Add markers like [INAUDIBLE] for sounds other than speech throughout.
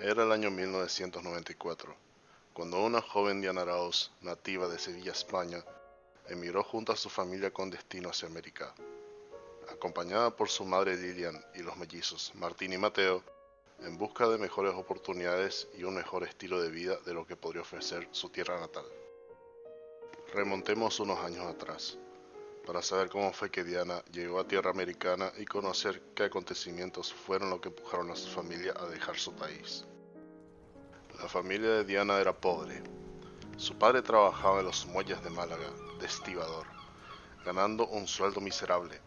Era el año 1994, cuando una joven Diana Arauz, nativa de Sevilla, España, emigró junto a su familia con destino hacia América. Acompañada por su madre Lilian y los mellizos Martín y Mateo, en busca de mejores oportunidades y un mejor estilo de vida de lo que podría ofrecer su tierra natal. Remontemos unos años atrás, para saber cómo fue que Diana llegó a tierra americana y conocer qué acontecimientos fueron lo que empujaron a su familia a dejar su país. La familia de Diana era pobre. Su padre trabajaba en los muelles de Málaga, de estibador, ganando un sueldo miserable.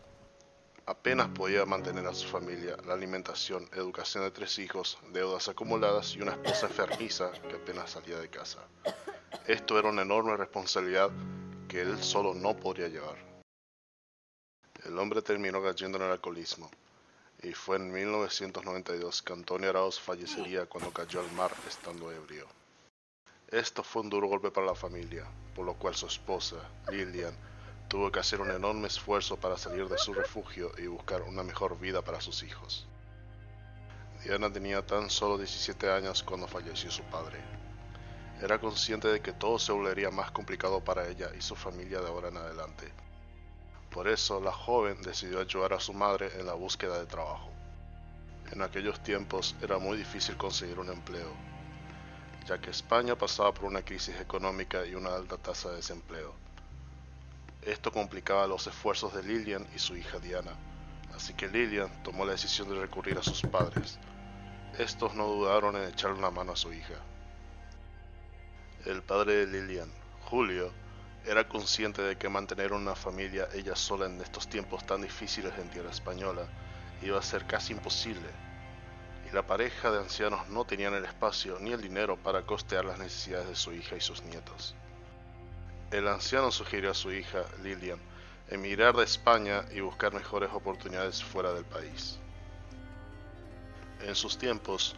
Apenas podía mantener a su familia, la alimentación, educación de tres hijos, deudas acumuladas y una esposa enfermiza que apenas salía de casa. Esto era una enorme responsabilidad que él solo no podría llevar. El hombre terminó cayendo en el alcoholismo, y fue en 1992 que Antonio Arauz fallecería cuando cayó al mar estando ebrio. Esto fue un duro golpe para la familia, por lo cual su esposa, Lilian, tuvo que hacer un enorme esfuerzo para salir de su refugio y buscar una mejor vida para sus hijos. Diana tenía tan solo 17 años cuando falleció su padre. Era consciente de que todo se volvería más complicado para ella y su familia de ahora en adelante. Por eso la joven decidió ayudar a su madre en la búsqueda de trabajo. En aquellos tiempos era muy difícil conseguir un empleo, ya que España pasaba por una crisis económica y una alta tasa de desempleo. Esto complicaba los esfuerzos de Lilian y su hija Diana, así que Lilian tomó la decisión de recurrir a sus padres. Estos no dudaron en echarle una mano a su hija. El padre de Lilian, Julio, era consciente de que mantener una familia ella sola en estos tiempos tan difíciles en tierra española iba a ser casi imposible, y la pareja de ancianos no tenían el espacio ni el dinero para costear las necesidades de su hija y sus nietos. El anciano sugirió a su hija, Lilian, emigrar de España y buscar mejores oportunidades fuera del país. En sus tiempos,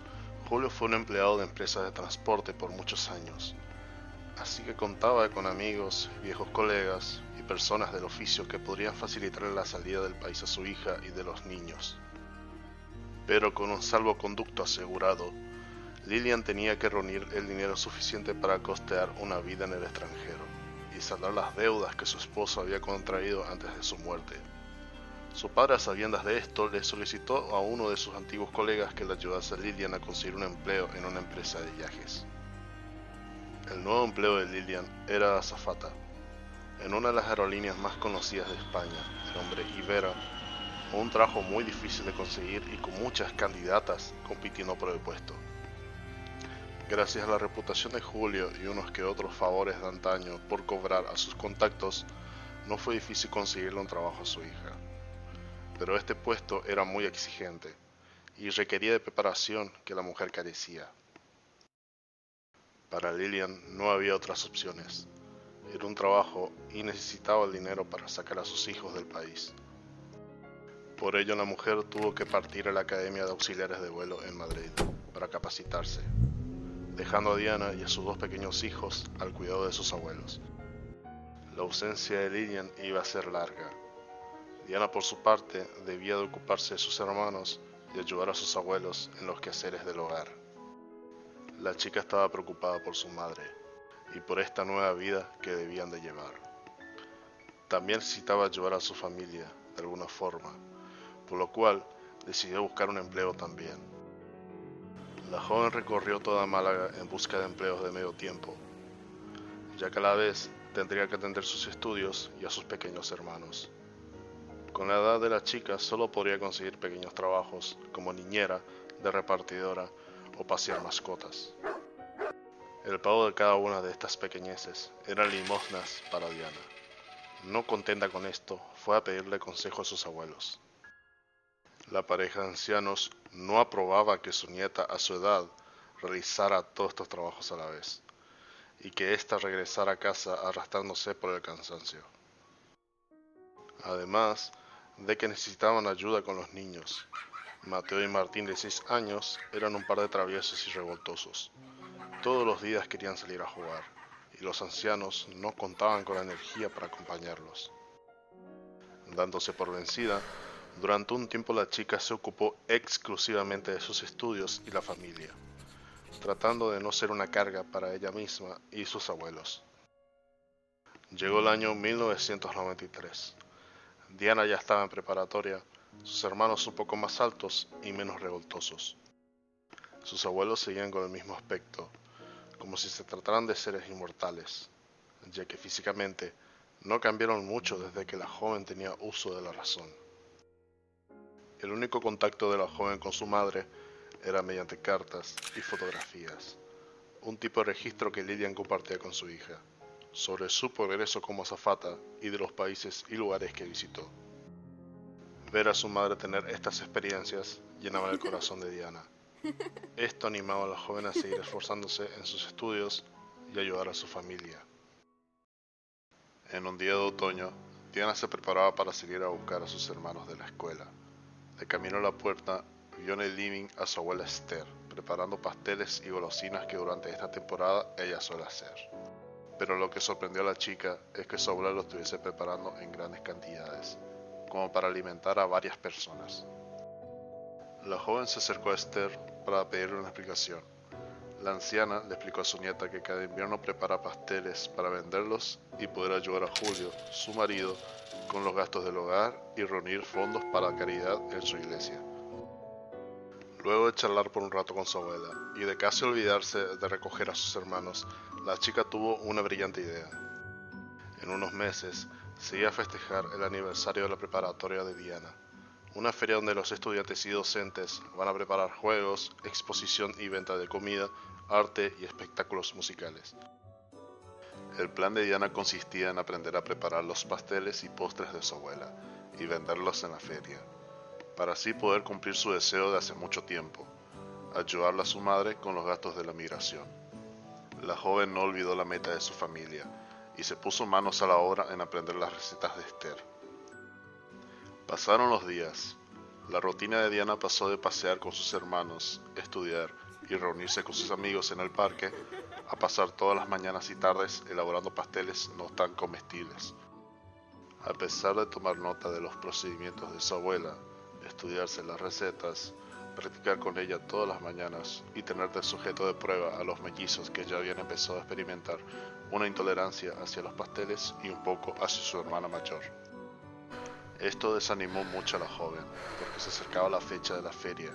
Julio fue un empleado de empresas de transporte por muchos años, así que contaba con amigos, viejos colegas y personas del oficio que podrían facilitarle la salida del país a su hija y de los niños. Pero con un salvoconducto asegurado, Lilian tenía que reunir el dinero suficiente para costear una vida en el extranjero y saldar las deudas que su esposo había contraído antes de su muerte. Su padre, a sabiendas de esto, le solicitó a uno de sus antiguos colegas que le ayudase a Lilian a conseguir un empleo en una empresa de viajes. El nuevo empleo de Lilian era azafata, en una de las aerolíneas más conocidas de España, el nombre Ibera, un trabajo muy difícil de conseguir y con muchas candidatas compitiendo por el puesto. Gracias a la reputación de Julio y unos que otros favores de antaño por cobrar a sus contactos, no fue difícil conseguirle un trabajo a su hija. Pero este puesto era muy exigente y requería de preparación que la mujer carecía. Para Lilian no había otras opciones. Era un trabajo y necesitaba el dinero para sacar a sus hijos del país. Por ello la mujer tuvo que partir a la Academia de Auxiliares de Vuelo en Madrid para capacitarse, dejando a Diana y a sus dos pequeños hijos al cuidado de sus abuelos. La ausencia de Lilian iba a ser larga. Diana por su parte debía de ocuparse de sus hermanos y ayudar a sus abuelos en los quehaceres del hogar. La chica estaba preocupada por su madre y por esta nueva vida que debían de llevar. También necesitaba ayudar a su familia de alguna forma, por lo cual decidió buscar un empleo también. La joven recorrió toda Málaga en busca de empleos de medio tiempo, ya que a la vez tendría que atender sus estudios y a sus pequeños hermanos. Con la edad de la chica solo podría conseguir pequeños trabajos como niñera, de repartidora o pasear mascotas. El pago de cada una de estas pequeñeces eran limosnas para Diana. No contenta con esto, fue a pedirle consejo a sus abuelos. La pareja de ancianos no aprobaba que su nieta a su edad realizara todos estos trabajos a la vez, y que ésta regresara a casa arrastrándose por el cansancio. Además de que necesitaban ayuda con los niños, Mateo y Martín de 6 años eran un par de traviesos y revoltosos. Todos los días querían salir a jugar, y los ancianos no contaban con la energía para acompañarlos. Dándose por vencida, durante un tiempo la chica se ocupó exclusivamente de sus estudios y la familia, tratando de no ser una carga para ella misma y sus abuelos. Llegó el año 1993. Diana ya estaba en preparatoria, sus hermanos un poco más altos y menos revoltosos. Sus abuelos seguían con el mismo aspecto, como si se trataran de seres inmortales, ya que físicamente no cambiaron mucho desde que la joven tenía uso de la razón. El único contacto de la joven con su madre era mediante cartas y fotografías, un tipo de registro que Lilian compartía con su hija, sobre su progreso como azafata y de los países y lugares que visitó. Ver a su madre tener estas experiencias llenaba el corazón de Diana. Esto animaba a la joven a seguir esforzándose en sus estudios y ayudar a su familia. En un día de otoño, Diana se preparaba para salir a buscar a sus hermanos de la escuela. De camino a la puerta, vio en el living a su abuela Esther, preparando pasteles y golosinas que durante esta temporada ella suele hacer. Pero lo que sorprendió a la chica es que su abuela lo estuviese preparando en grandes cantidades, como para alimentar a varias personas. La joven se acercó a Esther para pedirle una explicación, la anciana le explicó a su nieta que cada invierno prepara pasteles para venderlos y poder ayudar a Julio, su marido, con los gastos del hogar y reunir fondos para caridad en su iglesia. Luego de charlar por un rato con su abuela y de casi olvidarse de recoger a sus hermanos, la chica tuvo una brillante idea. En unos meses se iba a festejar el aniversario de la preparatoria de Diana, una feria donde los estudiantes y docentes van a preparar juegos, exposición y venta de comida arte y espectáculos musicales. El plan de Diana consistía en aprender a preparar los pasteles y postres de su abuela y venderlos en la feria, para así poder cumplir su deseo de hace mucho tiempo, ayudarla a su madre con los gastos de la migración. La joven no olvidó la meta de su familia y se puso manos a la obra en aprender las recetas de Esther. Pasaron los días. La rutina de Diana pasó de pasear con sus hermanos, estudiar, y reunirse con sus amigos en el parque a pasar todas las mañanas y tardes elaborando pasteles no tan comestibles. A pesar de tomar nota de los procedimientos de su abuela, estudiarse las recetas, practicar con ella todas las mañanas y tener de sujeto de prueba a los mellizos que ya habían empezado a experimentar una intolerancia hacia los pasteles y un poco hacia su hermana mayor. Esto desanimó mucho a la joven, porque se acercaba la fecha de la feria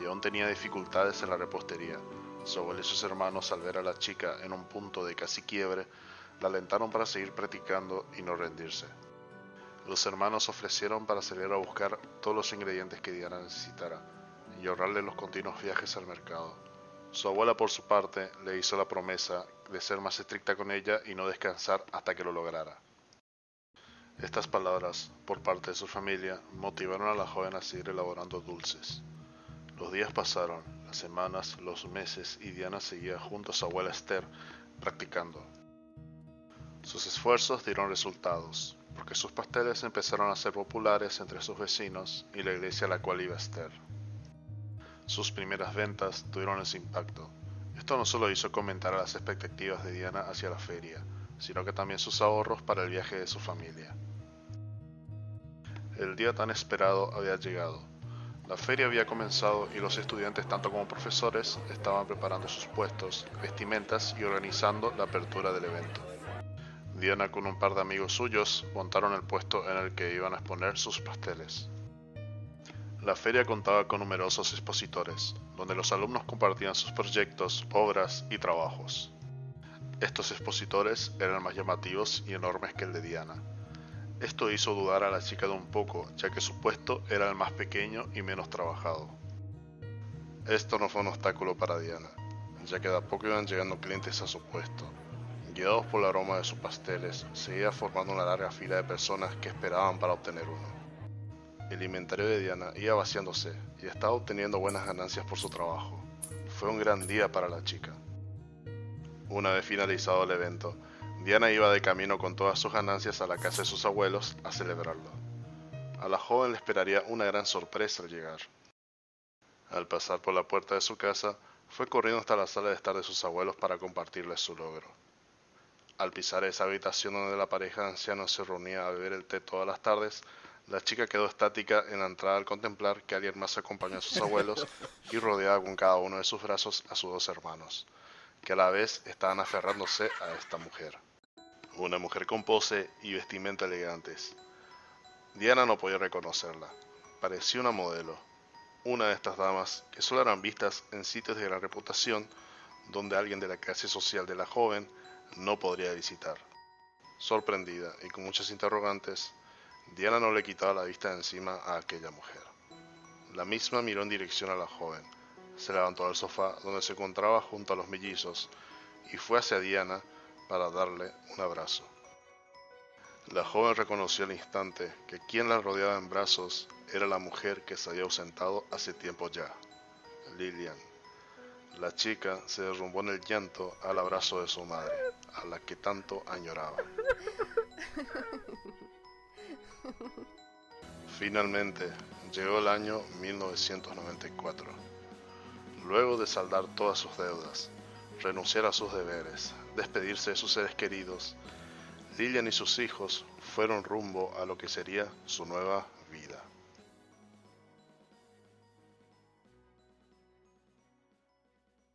y aún tenía dificultades en la repostería. Su abuelo y sus hermanos, al ver a la chica en un punto de casi quiebre, la alentaron para seguir practicando y no rendirse. Los hermanos ofrecieron para salir a buscar todos los ingredientes que Diana necesitara y ahorrarle los continuos viajes al mercado. Su abuela, por su parte, le hizo la promesa de ser más estricta con ella y no descansar hasta que lo lograra. Estas palabras, por parte de su familia, motivaron a la joven a seguir elaborando dulces. Los días pasaron, las semanas, los meses y Diana seguía junto a su abuela Esther practicando. Sus esfuerzos dieron resultados, porque sus pasteles empezaron a ser populares entre sus vecinos y la iglesia a la cual iba Esther. Sus primeras ventas tuvieron ese impacto. Esto no solo hizo comentar a las expectativas de Diana hacia la feria, sino que también sus ahorros para el viaje de su familia. El día tan esperado había llegado. La feria había comenzado y los estudiantes, tanto como profesores, estaban preparando sus puestos, vestimentas y organizando la apertura del evento. Diana con un par de amigos suyos montaron el puesto en el que iban a exponer sus pasteles. La feria contaba con numerosos expositores, donde los alumnos compartían sus proyectos, obras y trabajos. Estos expositores eran más llamativos y enormes que el de Diana, esto hizo dudar a la chica de un poco, ya que su puesto era el más pequeño y menos trabajado. Esto no fue un obstáculo para Diana, ya que de a poco iban llegando clientes a su puesto. Guiados por el aroma de sus pasteles, seguía formando una larga fila de personas que esperaban para obtener uno. El inventario de Diana iba vaciándose y estaba obteniendo buenas ganancias por su trabajo. Fue un gran día para la chica. Una vez finalizado el evento, Diana iba de camino con todas sus ganancias a la casa de sus abuelos a celebrarlo. A la joven le esperaría una gran sorpresa al llegar. Al pasar por la puerta de su casa, fue corriendo hasta la sala de estar de sus abuelos para compartirles su logro. Al pisar esa habitación donde la pareja de ancianos se reunía a beber el té todas las tardes, La chica quedó estática en la entrada al contemplar que alguien más acompañó a sus abuelos y rodeaba con cada uno de sus brazos a sus dos hermanos, que a la vez estaban aferrándose a esta mujer. Una mujer con pose y vestimenta elegantes. Diana no podía reconocerla. Parecía una modelo, una de estas damas que solo eran vistas en sitios de gran reputación donde alguien de la clase social de la joven no podría visitar. Sorprendida y con muchas interrogantes, Diana no le quitaba la vista de encima a aquella mujer. La misma miró en dirección a la joven, se levantó del sofá donde se encontraba junto a los mellizos y fue hacia Diana para darle un abrazo. La joven reconoció al instante que quien la rodeaba en brazos era la mujer que se había ausentado hace tiempo ya, Lilian. La chica se derrumbó en el llanto al abrazo de su madre, a la que tanto añoraba. [LAUGHS] Finalmente, llegó el año 1994. Luego de saldar todas sus deudas, renunciar a sus deberes, despedirse de sus seres queridos, Lilian y sus hijos fueron rumbo a lo que sería su nueva vida.